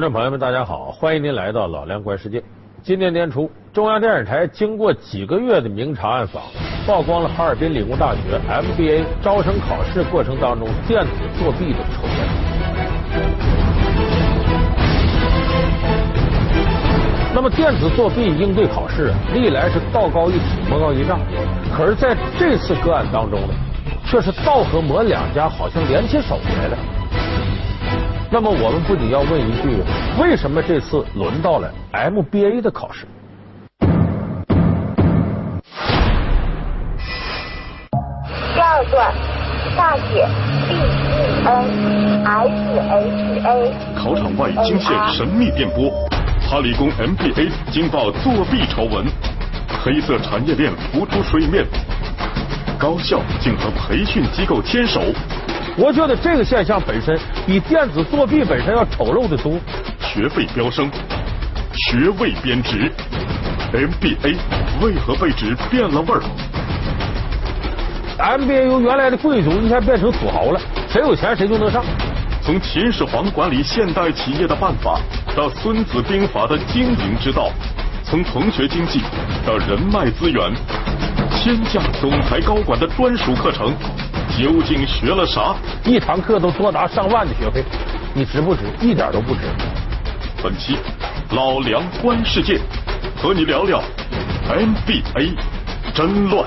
观众朋友们，大家好，欢迎您来到老梁观世界。今年年初，中央电视台经过几个月的明察暗访，曝光了哈尔滨理工大学 MBA 招生考试过程当中电子作弊的丑闻。那么，电子作弊应对考试，历来是道高一尺，魔高一丈。可是，在这次个案当中呢，却是道和魔两家好像联起手来了。那么，我们不仅要问一句：为什么这次轮到了 MBA 的考试？第二段，大写 B E N S H A。考场外惊现神秘电波，哈理工 MBA 惊爆作弊丑闻，黑色产业链浮出水面，高校竟和培训机构牵手。我觉得这个现象本身比电子作弊本身要丑陋的多。学费飙升，学位贬值，MBA 为何被指变了味儿？MBA 由原来的贵族一下变成土豪了，谁有钱谁就能上。从秦始皇管理现代企业的办法，到孙子兵法的经营之道，从同学经济到人脉资源，天价总裁高管的专属课程。究竟学了啥？一堂课都多达上万的学费，你值不值？一点都不值。本期老梁观世界，和你聊聊 MBA 真乱。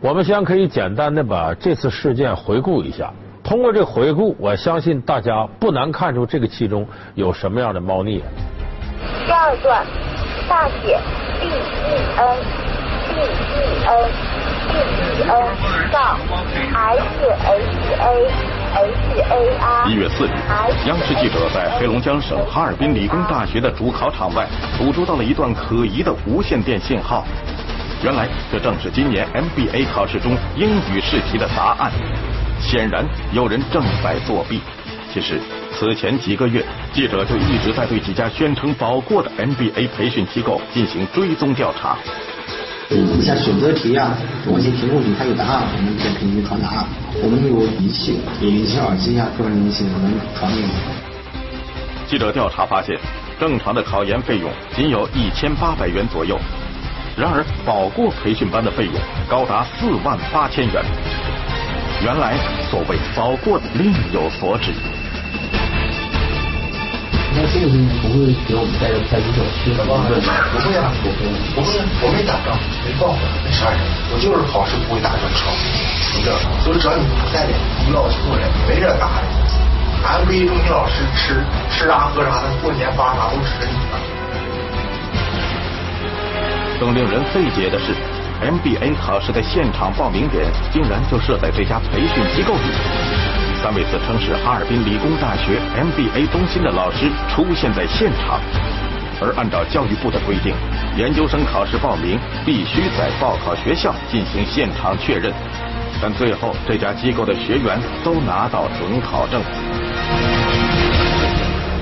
我们先可以简单的把这次事件回顾一下。通过这回顾，我相信大家不难看出这个其中有什么样的猫腻。第二段，大写 B E N B E N。一月四日，央视记者在黑龙江省哈尔滨理工大学的主考场外捕捉到了一段可疑的无线电信号。原来，这正是今年 MBA 考试中英语试题的答案。显然，有人正在作弊。其实，此前几个月，记者就一直在对几家宣称保过的 MBA 培训机构进行追踪调查。嗯，像选择题啊，某些题目里它有答案，我们再凭据传答案。我们有仪器，一些耳机啊，个人信息能传给你。记者调查发现，正常的考研费用仅有一千八百元左右，然而保过培训班的费用高达四万八千元。原来所谓保过另有所指。那这个东西不会给我们带来太多小区的不会啊，不会，不会，我没打仗，没报复，没杀人，我就是考试不会打这场，你知道吗，所以只要你不带点不要求的人，没人打的。MBA 中心老师吃吃啥喝啥的，过年发啥都吃你的。更令人费解的是，MBA 考试的现场报名点竟然就设在这家培训机构里。三位自称是哈尔滨理工大学 MBA 中心的老师出现在现场，而按照教育部的规定，研究生考试报名必须在报考学校进行现场确认，但最后这家机构的学员都拿到准考证。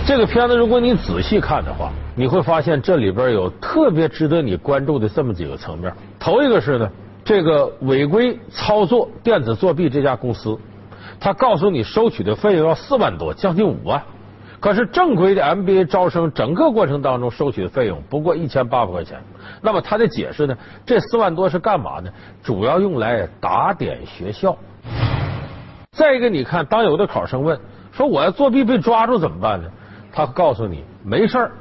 这个片子如果你仔细看的话，你会发现这里边有特别值得你关注的这么几个层面。头一个是呢，这个违规操作电子作弊这家公司。他告诉你收取的费用要四万多，将近五万。可是正规的 MBA 招生整个过程当中收取的费用不过一千八百块钱。那么他的解释呢？这四万多是干嘛呢？主要用来打点学校。再一个，你看，当有的考生问说我要作弊被抓住怎么办呢？他告诉你没事儿，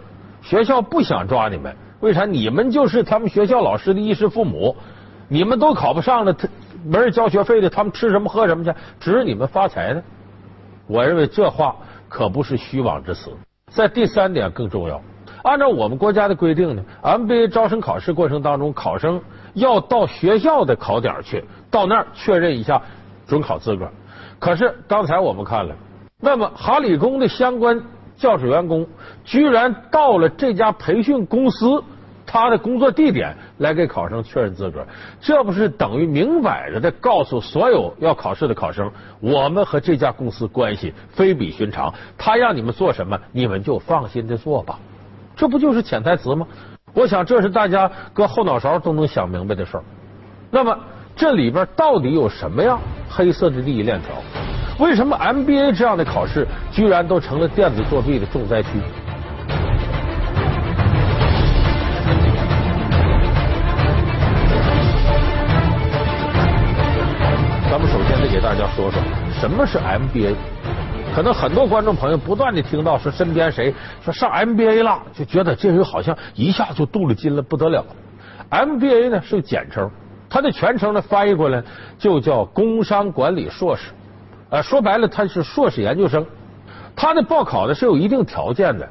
学校不想抓你们，为啥？你们就是他们学校老师的衣食父母，你们都考不上了，他。没人交学费的，他们吃什么喝什么去？指你们发财的。我认为这话可不是虚妄之词。在第三点更重要，按照我们国家的规定呢，MBA 招生考试过程当中，考生要到学校的考点去，到那儿确认一下准考资格。可是刚才我们看了，那么哈理工的相关教师员工居然到了这家培训公司。他的工作地点来给考生确认资格，这不是等于明摆着的告诉所有要考试的考生，我们和这家公司关系非比寻常，他让你们做什么，你们就放心的做吧，这不就是潜台词吗？我想这是大家搁后脑勺都能想明白的事儿。那么这里边到底有什么样黑色的利益链条？为什么 MBA 这样的考试居然都成了电子作弊的重灾区？大家说说什么是 MBA。可能很多观众朋友不断的听到说身边谁说上 MBA 了，就觉得这人好像一下就镀了金了，不得了。MBA 呢是个简称，它的全称呢翻译过来就叫工商管理硕士。呃，说白了，它是硕士研究生。它的报考呢是有一定条件的，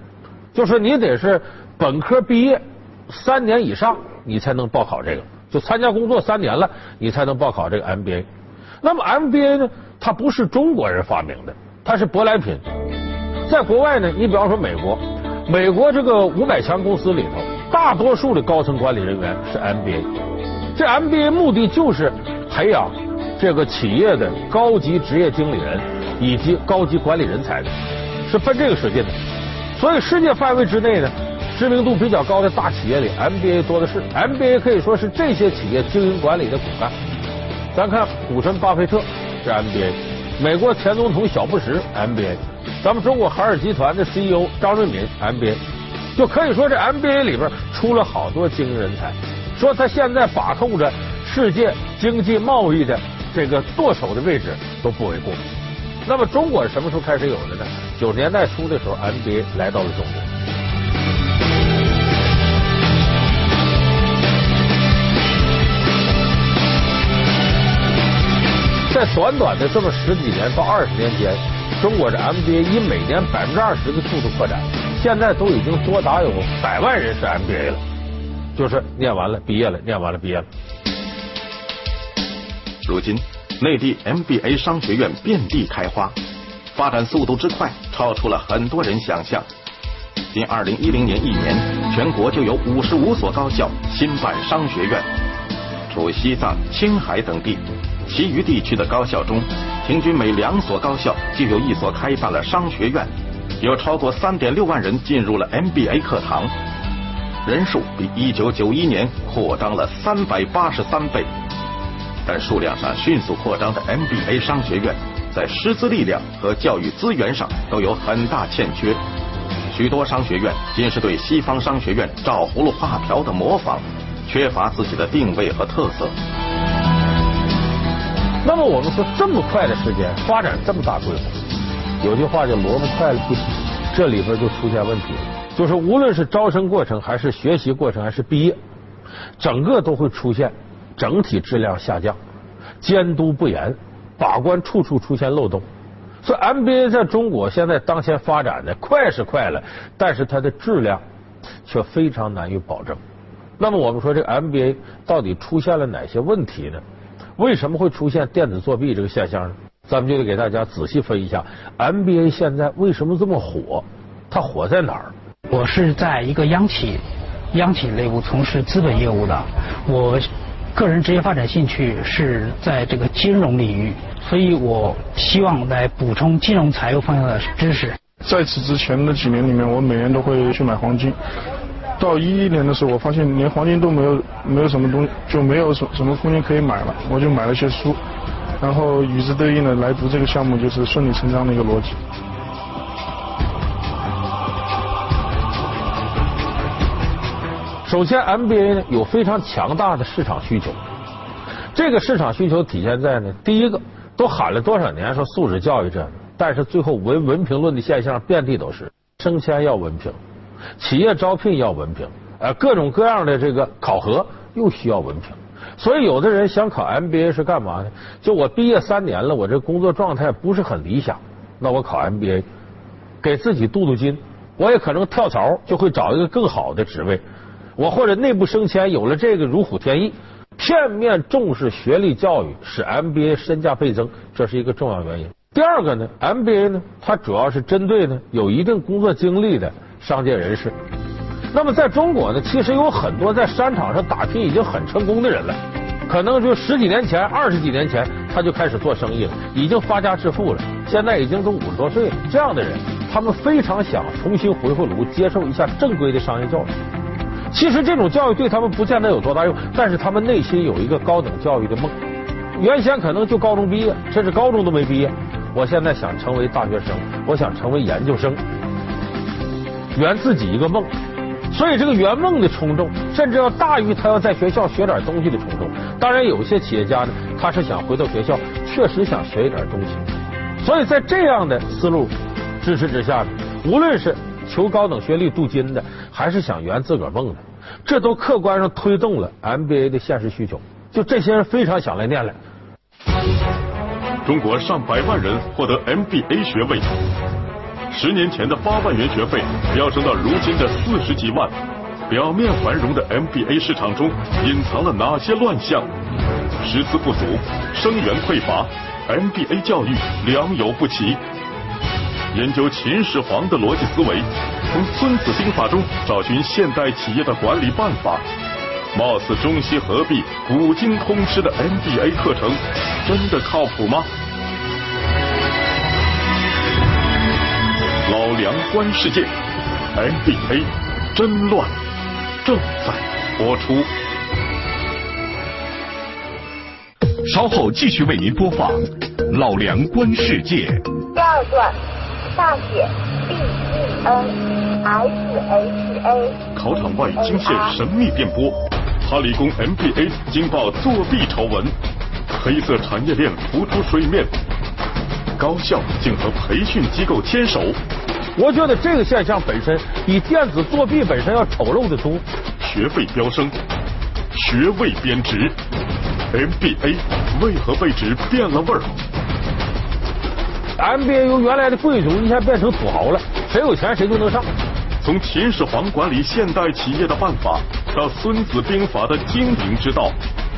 就说你得是本科毕业三年以上，你才能报考这个。就参加工作三年了，你才能报考这个 MBA。那么 MBA 呢，它不是中国人发明的，它是舶来品。在国外呢，你比方说美国，美国这个五百强公司里头，大多数的高层管理人员是 MBA。这 MBA 目的就是培养这个企业的高级职业经理人以及高级管理人才的，是奔这个使劲的。所以世界范围之内呢，知名度比较高的大企业里，MBA 多的是。MBA 可以说是这些企业经营管理的骨干。咱看股神巴菲特是 MBA，美国前总统小布什 MBA，咱们中国海尔集团的 CEO 张瑞敏 MBA，就可以说这 MBA 里边出了好多精英人才。说他现在把控着世界经济贸易的这个舵手的位置都不为过。那么中国什么时候开始有的呢？九十年代初的时候，MBA 来到了中国。在短短的这么十几年到二十年间，中国的 MBA 以每年百分之二十的速度扩展，现在都已经多达有百万人是 MBA 了，就是念完了毕业了，念完了毕业了。如今，内地 MBA 商学院遍地开花，发展速度之快，超出了很多人想象。仅二零一零年一年，全国就有五十五所高校新办商学院，除西藏、青海等地，其余地区的高校中，平均每两所高校就有一所开办了商学院，有超过三点六万人进入了 MBA 课堂，人数比一九九一年扩张了三百八十三倍。但数量上迅速扩张的 MBA 商学院，在师资力量和教育资源上都有很大欠缺。许多商学院仅是对西方商学院照葫芦画瓢的模仿，缺乏自己的定位和特色。那么我们说这么快的时间发展这么大规模，有句话叫萝卜快了不行，这里边就出现问题了。就是无论是招生过程，还是学习过程，还是毕业，整个都会出现整体质量下降，监督不严，把关处处出现漏洞。所以 MBA 在中国现在当前发展的快是快了，但是它的质量却非常难以保证。那么我们说这个 MBA 到底出现了哪些问题呢？为什么会出现电子作弊这个现象呢？咱们就得给大家仔细分一下 MBA 现在为什么这么火，它火在哪儿？我是在一个央企，央企内部从事资本业务的，我个人职业发展兴趣是在这个金融领域，所以我希望来补充金融财务方向的知识。在此之前的几年里面，我每年都会去买黄金。到一一年的时候，我发现连黄金都没有，没有什么东，就没有什什么空间可以买了，我就买了些书，然后与之对应的来读这个项目，就是顺理成章的一个逻辑。首先，MBA 呢有非常强大的市场需求，这个市场需求体现在呢，第一个都喊了多少年说素质教育这，但是最后文文凭论的现象遍地都是，升迁要文凭，企业招聘要文凭，呃，各种各样的这个考核又需要文凭，所以有的人想考 MBA 是干嘛呢？就我毕业三年了，我这工作状态不是很理想，那我考 MBA，给自己镀镀金，我也可能跳槽就会找一个更好的职位。我或者内部升迁有了这个如虎添翼，片面重视学历教育使 MBA 身价倍增，这是一个重要原因。第二个呢，MBA 呢，它主要是针对呢有一定工作经历的商界人士。那么在中国呢，其实有很多在商场上打拼已经很成功的人了，可能就十几年前、二十几年前他就开始做生意了，已经发家致富了，现在已经都五十多岁了。这样的人，他们非常想重新回回炉，接受一下正规的商业教育。其实这种教育对他们不见得有多大用，但是他们内心有一个高等教育的梦。原先可能就高中毕业，甚至高中都没毕业，我现在想成为大学生，我想成为研究生，圆自己一个梦。所以这个圆梦的冲动，甚至要大于他要在学校学点东西的冲动。当然，有些企业家呢，他是想回到学校，确实想学一点东西。所以在这样的思路支持之下呢，无论是求高等学历镀金的，还是想圆自个儿梦的，这都客观上推动了 MBA 的现实需求。就这些人非常想来念来。中国上百万人获得 MBA 学位。十年前的八万元学费飙升到如今的四十几万，表面繁荣的 MBA 市场中隐藏了哪些乱象？师资不足，生源匮乏，MBA 教育良莠不齐。研究秦始皇的逻辑思维，从《孙子兵法》中找寻现代企业的管理办法。貌似中西合璧、古今通吃的 MBA 课程，真的靠谱吗？观世界 NBA 真乱，正在播出。稍后继续为您播放《老梁观世界》。第二段，大写 B E N S H A。考场外惊现神秘电波，哈理工 MBA 惊爆作弊丑闻，黑色产业链浮出水面。高校竟和培训机构牵手，我觉得这个现象本身比电子作弊本身要丑陋的多。学费飙升，学位贬值，MBA 为何被指变了味儿？MBA 由原来的贵族一下变成土豪了，谁有钱谁就能上。从秦始皇管理现代企业的办法，到孙子兵法的经营之道，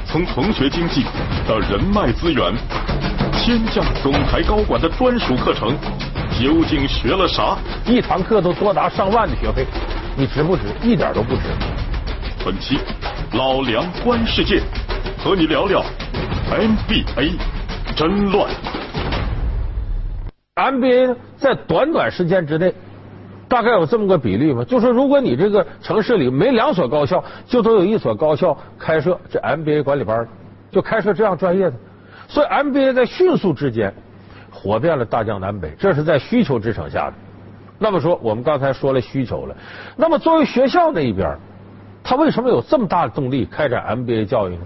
从同学经济到人脉资源。天降总裁高管的专属课程，究竟学了啥？一堂课都多达上万的学费，你值不值？一点都不值。本期老梁观世界，和你聊聊 NBA 真乱。MBA 在短短时间之内，大概有这么个比例吧？就说如果你这个城市里没两所高校，就都有一所高校开设这 MBA 管理班，就开设这样专业的。所以 MBA 在迅速之间火遍了大江南北，这是在需求支撑下的。那么说，我们刚才说了需求了，那么作为学校那一边，他为什么有这么大的动力开展 MBA 教育呢？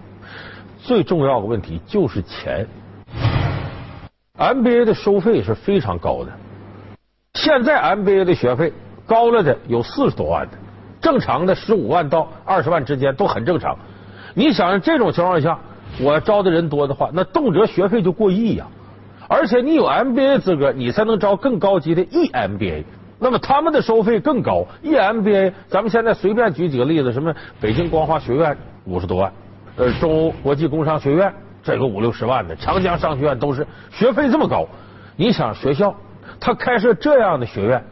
最重要的问题就是钱。MBA 的收费是非常高的，现在 MBA 的学费高了的有四十多万的，正常的十五万到二十万之间都很正常。你想这种情况下？我招的人多的话，那动辄学费就过亿呀！而且你有 MBA 资格，你才能招更高级的 EMBA。那么他们的收费更高，EMBA 咱们现在随便举几个例子，什么北京光华学院五十多万，呃，中欧国际工商学院这个五六十万的，长江商学院都是学费这么高。你想学校他开设这样的学院，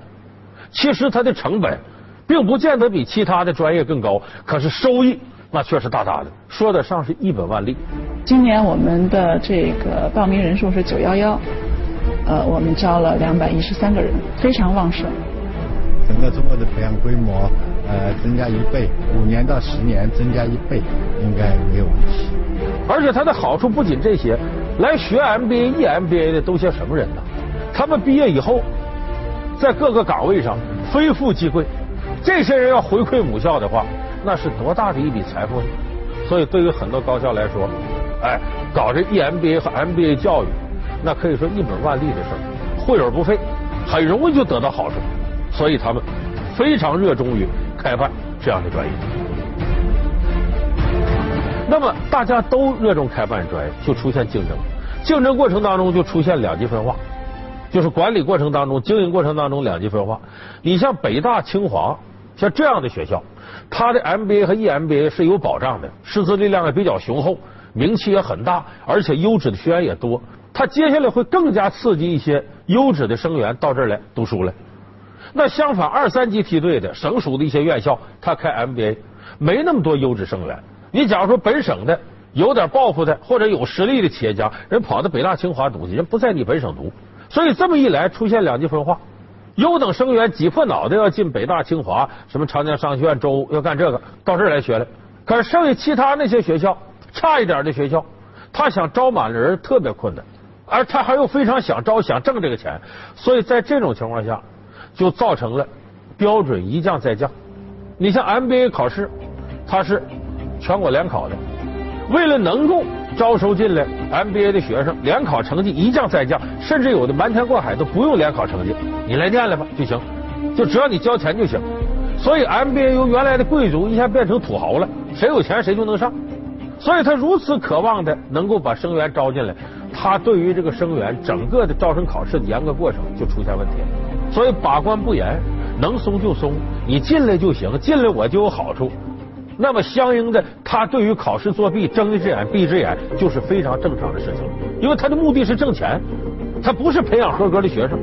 其实它的成本并不见得比其他的专业更高，可是收益。那确实大大的，说得上是一本万利。今年我们的这个报名人数是九幺幺，呃，我们招了两百一十三个人，非常旺盛。整个中国的培养规模呃增加一倍，五年到十年增加一倍，应该没有问题。而且它的好处不仅这些，来学 MBA、EMBA 的都些什么人呢？他们毕业以后，在各个岗位上非富即贵，这些人要回馈母校的话。那是多大的一笔财富呢？所以对于很多高校来说，哎，搞这 EMBA 和 MBA 教育，那可以说一本万利的事儿，会而不费，很容易就得到好处。所以他们非常热衷于开办这样的专业。那么大家都热衷开办专业，就出现竞争，竞争过程当中就出现两极分化，就是管理过程当中、经营过程当中两极分化。你像北大、清华，像这样的学校。他的 MBA 和 EMBA 是有保障的，师资力量也比较雄厚，名气也很大，而且优质的学员也多。他接下来会更加刺激一些优质的生源到这儿来读书来。那相反，二三级梯队的省属的一些院校，他开 MBA 没那么多优质生源。你假如说本省的有点抱负的或者有实力的企业家，人跑到北大清华读去，人不在你本省读，所以这么一来，出现两极分化。优等生源挤破脑袋要进北大清华，什么长江商学院、周要干这个，到这儿来学来。可是剩下其他那些学校，差一点的学校，他想招满人特别困难。而他还又非常想招、想挣这个钱，所以在这种情况下，就造成了标准一降再降。你像 MBA 考试，它是全国联考的，为了能够招收进来 MBA 的学生，联考成绩一降再降，甚至有的瞒天过海都不用联考成绩，你来念来吧就行，就只要你交钱就行。所以 MBA 由原来的贵族一下变成土豪了，谁有钱谁就能上。所以他如此渴望的能够把生源招进来，他对于这个生源整个的招生考试的严格过程就出现问题了。所以把关不严，能松就松，你进来就行，进来我就有好处。那么相应的，他对于考试作弊睁一只眼闭一只眼就是非常正常的事情，因为他的目的是挣钱，他不是培养合格的学生。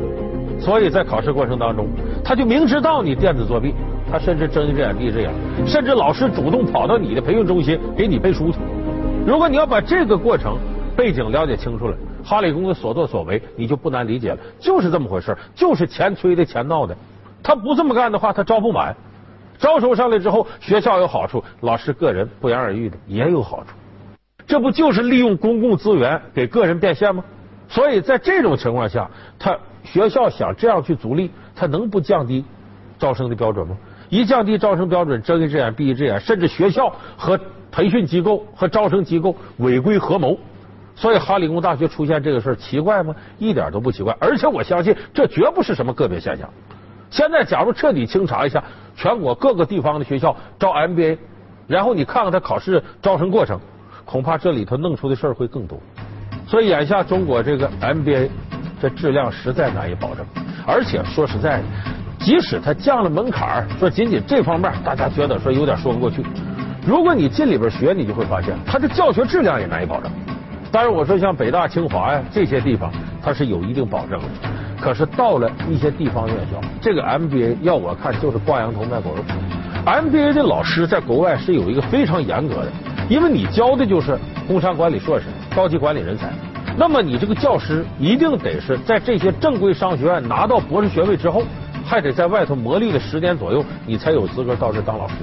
所以在考试过程当中，他就明知道你电子作弊。他甚至睁一只眼闭一只眼，甚至老师主动跑到你的培训中心给你背书去。如果你要把这个过程背景了解清楚了，哈理工的所作所为你就不难理解了，就是这么回事，就是钱催的钱闹的。他不这么干的话，他招不满，招收上来之后，学校有好处，老师个人不言而喻的也有好处。这不就是利用公共资源给个人变现吗？所以在这种情况下，他学校想这样去逐利，他能不降低招生的标准吗？一降低招生标准，睁一只眼闭一只眼，甚至学校和培训机构和招生机构违规合谋，所以哈理工大学出现这个事儿奇怪吗？一点都不奇怪，而且我相信这绝不是什么个别现象。现在假如彻底清查一下全国各个地方的学校招 MBA，然后你看看他考试招生过程，恐怕这里头弄出的事儿会更多。所以眼下中国这个 MBA 这质量实在难以保证，而且说实在的。即使他降了门槛儿说仅仅这方面大家觉得说有点说不过去。如果你进里边学，你就会发现他的教学质量也难以保证。当然，我说像北大、清华呀这些地方，它是有一定保证的。可是到了一些地方院校，这个 MBA 要我看就是挂羊头卖狗肉。MBA 的老师在国外是有一个非常严格的，因为你教的就是工商管理硕士、高级管理人才，那么你这个教师一定得是在这些正规商学院拿到博士学位之后。还得在外头磨砺了十年左右，你才有资格到这当老师。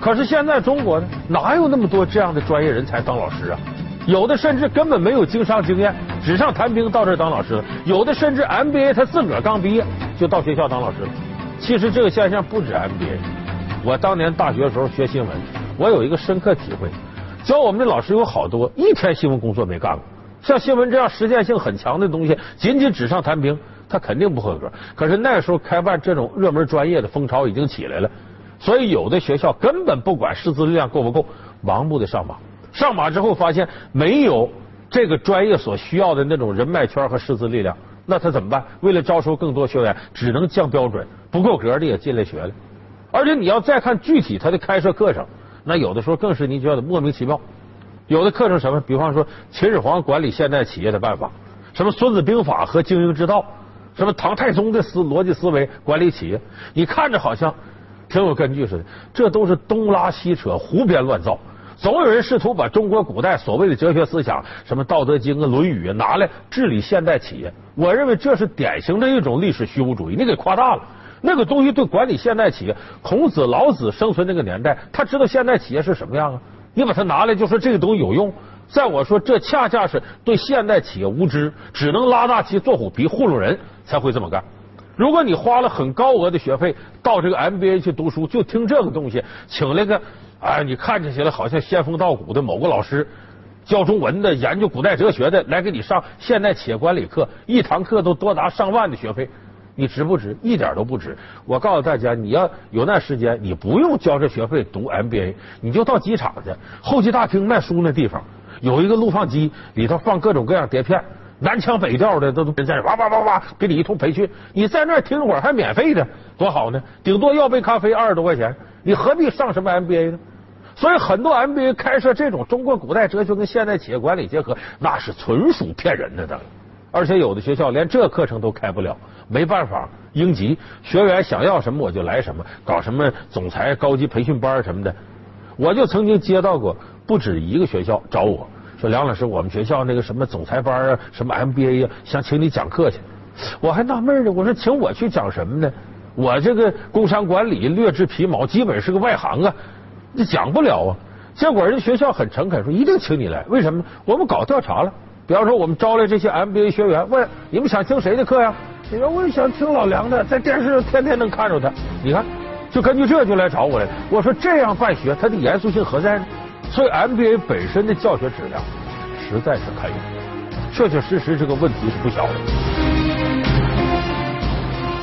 可是现在中国呢，哪有那么多这样的专业人才当老师啊？有的甚至根本没有经商经验，纸上谈兵到这儿当老师了。有的甚至 MBA 他自个儿刚毕业就到学校当老师了。其实这个现象不止 MBA。我当年大学的时候学新闻，我有一个深刻体会，教我们的老师有好多一天新闻工作没干过。像新闻这样实践性很强的东西，仅仅纸上谈兵。他肯定不合格。可是那时候开办这种热门专业的风潮已经起来了，所以有的学校根本不管师资力量够不够，盲目的上马。上马之后发现没有这个专业所需要的那种人脉圈和师资力量，那他怎么办？为了招收更多学员，只能降标准，不够格的也进来学了。而且你要再看具体他的开设课程，那有的时候更是你觉得莫名其妙。有的课程什么，比方说秦始皇管理现代企业的办法，什么孙子兵法和经营之道。什么唐太宗的思逻辑思维管理企业，你看着好像挺有根据似的，这都是东拉西扯、胡编乱造。总有人试图把中国古代所谓的哲学思想，什么《道德经》啊、《论语》啊，拿来治理现代企业。我认为这是典型的一种历史虚无主义，你给夸大了。那个东西对管理现代企业，孔子、老子生存那个年代，他知道现代企业是什么样啊？你把它拿来就说这个东西有用。在我说，这恰恰是对现代企业无知，只能拉大旗做虎皮糊弄人才会这么干。如果你花了很高额的学费到这个 MBA 去读书，就听这个东西，请来个啊，你看起来好像仙风道骨的某个老师教中文的、研究古代哲学的来给你上现代企业管理课，一堂课都多达上万的学费，你值不值？一点都不值。我告诉大家，你要有那时间，你不用交这学费读 MBA，你就到机场去，候机大厅卖书那地方。有一个录放机，里头放各种各样碟片，南腔北调的都都在那哇哇哇哇给你一通培训，你在那儿听会儿还免费的，多好呢！顶多要杯咖啡二十多块钱，你何必上什么 MBA 呢？所以很多 MBA 开设这种中国古代哲学跟现代企业管理结合，那是纯属骗人的的。而且有的学校连这课程都开不了，没办法应急，学员想要什么我就来什么，搞什么总裁高级培训班什么的，我就曾经接到过。不止一个学校找我说梁老师，我们学校那个什么总裁班啊，什么 MBA 呀，想请你讲课去。我还纳闷呢，我说请我去讲什么呢？我这个工商管理略知皮毛，基本是个外行啊，你讲不了啊。结果人学校很诚恳，说一定请你来。为什么？我们搞调查了，比方说我们招来这些 MBA 学员，问你们想听谁的课呀？你说我也想听老梁的，在电视上天天能看着他。你看，就根据这就来找我来。我说这样办学，它的严肃性何在呢？所以 MBA 本身的教学质量实在是堪忧，确确实实这个问题是不小的。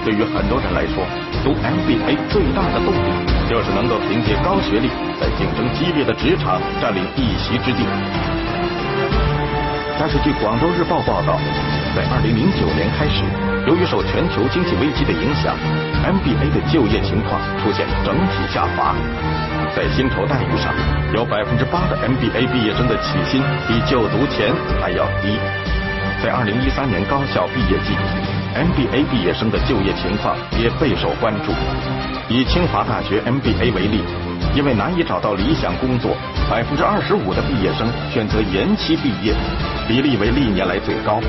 对于很多人来说，读 MBA 最大的动力就是能够凭借高学历，在竞争激烈的职场占领一席之地。但是，据广州日报报道，在2009年开始，由于受全球经济危机的影响，MBA 的就业情况出现整体下滑。在薪酬待遇上，有百分之八的 MBA 毕业生的起薪比就读前还要低。在2013年高校毕业季。MBA 毕业生的就业情况也备受关注。以清华大学 MBA 为例，因为难以找到理想工作，百分之二十五的毕业生选择延期毕业，比例为历年来最高。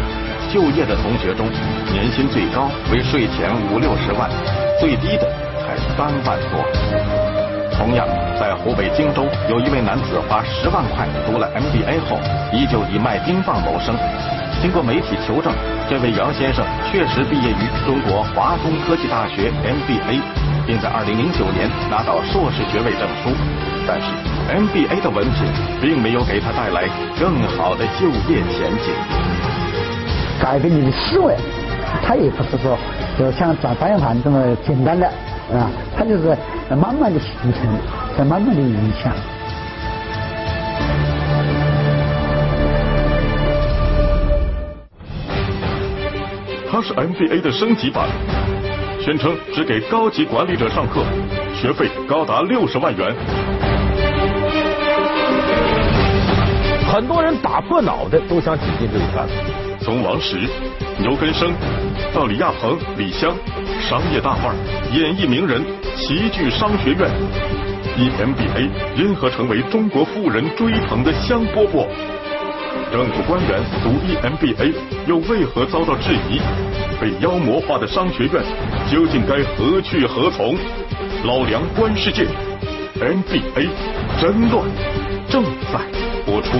就业的同学中，年薪最高为税前五六十万，最低的才三万多。同样，在湖北荆州，有一位男子花十万块读了 MBA 后，依旧以卖冰棒谋生。经过媒体求证，这位姚先生确实毕业于中国华东科技大学 MBA，并在2009年拿到硕士学位证书。但是 MBA 的文凭并没有给他带来更好的就业前景。改变你的思维，他也不是说就像转方向盘这么简单的啊，他就是慢慢的形成，在慢慢的影响。它是 MBA 的升级版，宣称只给高级管理者上课，学费高达六十万元。很多人打破脑袋都想挤进这一圈。从王石、牛根生到李亚鹏、李湘，商业大腕、演艺名人齐聚商学院，EMBA 因何成为中国富人追捧的香饽饽？政府官员读 EMBA 又为何遭到质疑？被妖魔化的商学院究竟该何去何从？老梁观世界，MBA 真乱正在播出。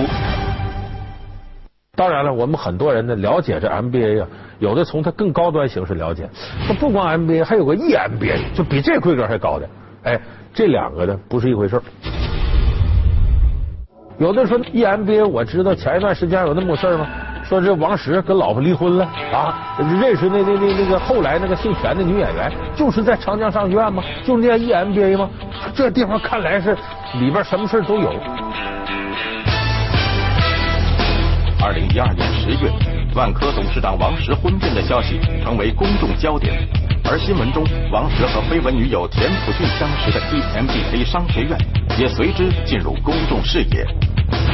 当然了，我们很多人呢了解这 MBA 啊，有的从它更高端形式了解。它不光 MBA，还有个 EMBA，就比这规格还高的。哎，这两个呢不是一回事。有的说 EMBA，我知道前一段时间有那么个事儿吗？说这王石跟老婆离婚了啊，认识那那那那个后来那个姓权的女演员，就是在长江商学院吗？就念 EMBA 吗？这地方看来是里边什么事都有。二零一二年十月，万科董事长王石婚变的消息成为公众焦点，而新闻中王石和绯闻女友田朴珺相识的 EMBA 商学院也随之进入公众视野。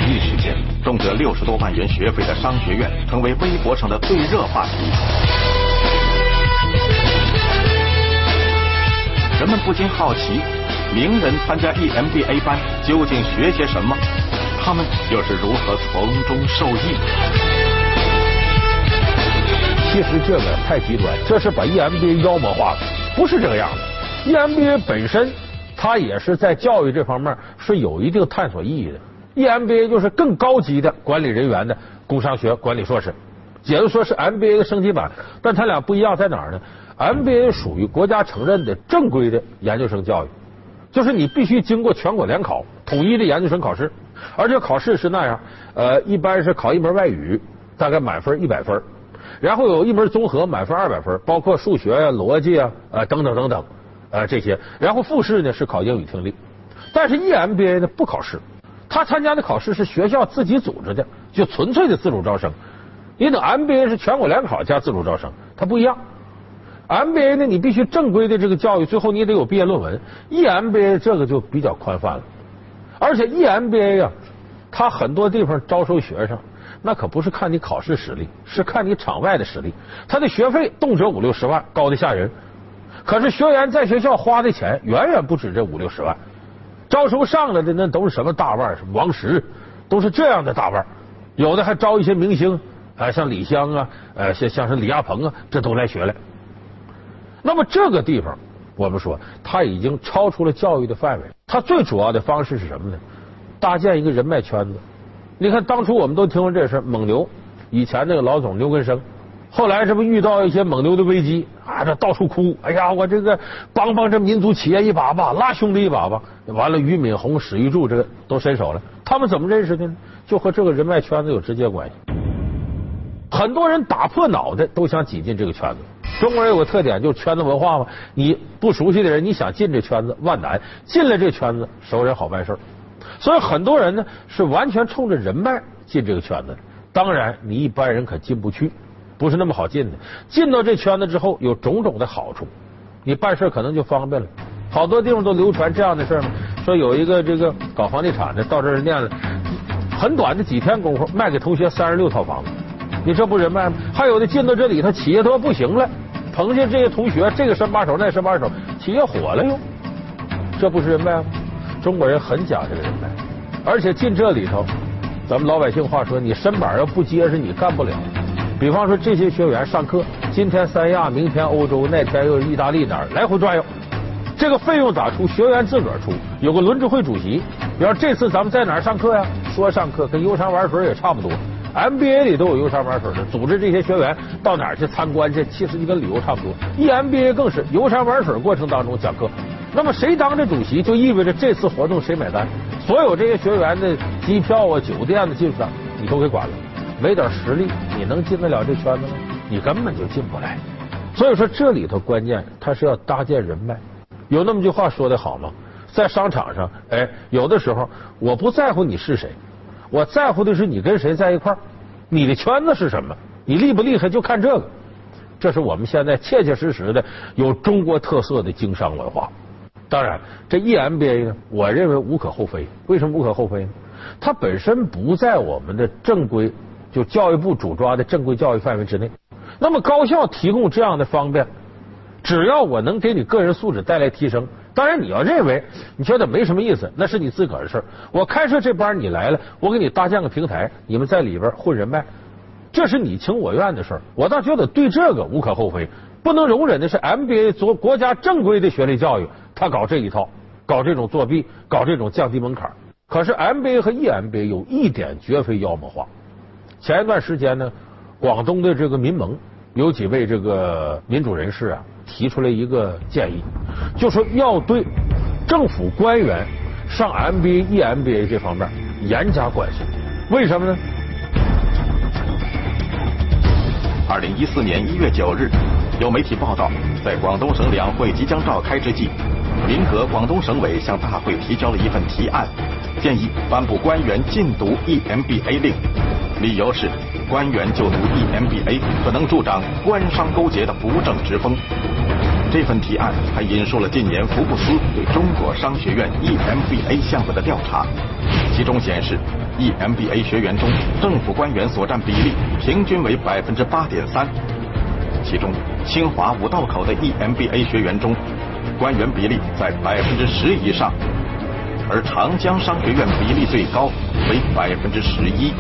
一时间，动辄六十多万元学费的商学院成为微博上的最热话题。人们不禁好奇，名人参加 EMBA 班究竟学些什么？他们又是如何从中受益？其实这个太极端，这是把 EMBA 妖魔化了，不是这个样子。EMBA 本身，它也是在教育这方面是有一定探索意义的。EMBA 就是更高级的管理人员的工商学管理硕士，也就说是 MBA 的升级版。但它俩不一样在哪儿呢？MBA 属于国家承认的正规的研究生教育，就是你必须经过全国联考统一的研究生考试，而且考试是那样，呃，一般是考一门外语，大概满分一百分，然后有一门综合满分二百分，包括数学呀、逻辑啊、呃等等等等，呃这些，然后复试呢是考英语听力，但是 EMBA 呢不考试。他参加的考试是学校自己组织的，就纯粹的自主招生。你等 MBA 是全国联考加自主招生，它不一样。MBA 呢，你必须正规的这个教育，最后你得有毕业论文。EMBA 这个就比较宽泛了，而且 EMBA 呀，它很多地方招收学生，那可不是看你考试实力，是看你场外的实力。他的学费动辄五六十万，高的吓人。可是学员在学校花的钱远远不止这五六十万。招收上来的那都是什么大腕什么王石，都是这样的大腕有的还招一些明星，啊，像李湘啊，呃，像像是李亚鹏啊，这都来学了。那么这个地方，我们说他已经超出了教育的范围。他最主要的方式是什么呢？搭建一个人脉圈子。你看当初我们都听过这事蒙牛以前那个老总牛根生，后来这不遇到一些蒙牛的危机啊，这到处哭，哎呀，我这个帮帮这民族企业一把吧，拉兄弟一把吧。完了，俞敏洪、史玉柱这个都伸手了，他们怎么认识的呢？就和这个人脉圈子有直接关系。很多人打破脑袋都想挤进这个圈子。中国人有个特点，就是圈子文化嘛。你不熟悉的人，你想进这圈子万难；进了这圈子，熟人好办事所以很多人呢是完全冲着人脉进这个圈子。当然，你一般人可进不去，不是那么好进的。进到这圈子之后，有种种的好处，你办事可能就方便了。好多地方都流传这样的事嘛，说有一个这个搞房地产的到这儿念了，很短的几天功夫卖给同学三十六套房子，你这不人脉吗？还有的进到这里头，企业都要不行了。碰见这些同学，这个伸把手，那伸把手，企业火了又，这不是人脉吗？中国人很讲这个人脉，而且进这里头，咱们老百姓话说，你身板要不结实，你干不了。比方说这些学员上课，今天三亚，明天欧洲，那天又意大利哪儿，来回转悠，这个费用咋出？学员自个儿出，有个轮值会主席。比方这次咱们在哪儿上课呀？说上课跟游山玩水也差不多。MBA 里都有游山玩水的，组织这些学员到哪儿去参观去，其实就跟旅游差不多。EMBA 更是游山玩水过程当中讲课。那么谁当这主席，就意味着这次活动谁买单。所有这些学员的机票啊、酒店的进出，你都给管了。没点实力，你能进得了这圈子吗？你根本就进不来。所以说这里头关键，他是要搭建人脉。有那么句话说的好吗？在商场上，哎，有的时候我不在乎你是谁。我在乎的是你跟谁在一块儿，你的圈子是什么？你厉不厉害就看这个。这是我们现在切切实实的有中国特色的经商文化。当然，这 EMBA 呢，我认为无可厚非。为什么无可厚非呢？它本身不在我们的正规，就教育部主抓的正规教育范围之内。那么高校提供这样的方便，只要我能给你个人素质带来提升。当然，你要认为你觉得没什么意思，那是你自个儿的事儿。我开设这班，你来了，我给你搭建个平台，你们在里边混人脉，这是你情我愿的事儿。我倒觉得对这个无可厚非。不能容忍的是 MBA 做国家正规的学历教育，他搞这一套，搞这种作弊，搞这种降低门槛。可是 MBA 和 EMBA 有一点绝非妖魔化。前一段时间呢，广东的这个民盟有几位这个民主人士啊。提出来一个建议，就说要对政府官员上 MBA、EMBA 这方面严加管束。为什么呢？二零一四年一月九日，有媒体报道，在广东省两会即将召开之际，民革广东省委向大会提交了一份提案，建议颁布官员禁读 EMBA 令，理由是。官员就读 EMBA 可能助长官商勾结的不正之风。这份提案还引述了近年福布斯对中国商学院 EMBA 项目的调查，其中显示，EMBA 学员中政府官员所占比例平均为百分之八点三，其中清华五道口的 EMBA 学员中，官员比例在百分之十以上，而长江商学院比例最高为百分之十一。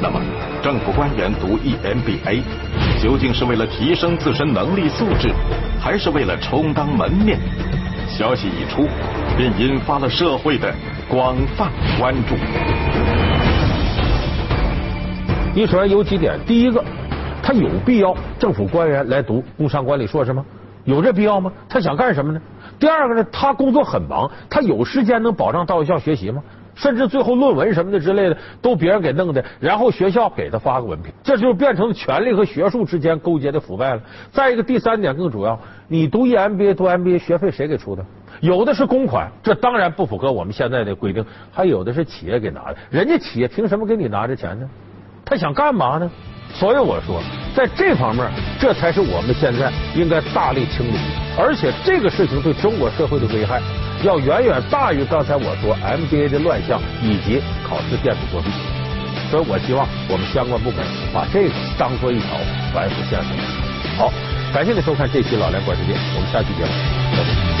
那么，政府官员读 EMBA，究竟是为了提升自身能力素质，还是为了充当门面？消息一出，便引发了社会的广泛关注。你说有几点，第一个，他有必要政府官员来读工商管理硕士吗？有这必要吗？他想干什么呢？第二个呢，他工作很忙，他有时间能保障到校学习吗？甚至最后论文什么的之类的都别人给弄的，然后学校给他发个文凭，这就变成权力和学术之间勾结的腐败了。再一个，第三点更主要，你读 EMBA 读 MBA 学费谁给出的？有的是公款，这当然不符合我们现在的规定；还有的是企业给拿的，人家企业凭什么给你拿这钱呢？他想干嘛呢？所以我说，在这方面，这才是我们现在应该大力清理，而且这个事情对中国社会的危害。要远远大于刚才我说 MBA 的乱象以及考试电子作弊，所以我希望我们相关部门把这个当做一条反腐线索。好，感谢您收看这期《老梁观世界》，我们下期节目再见。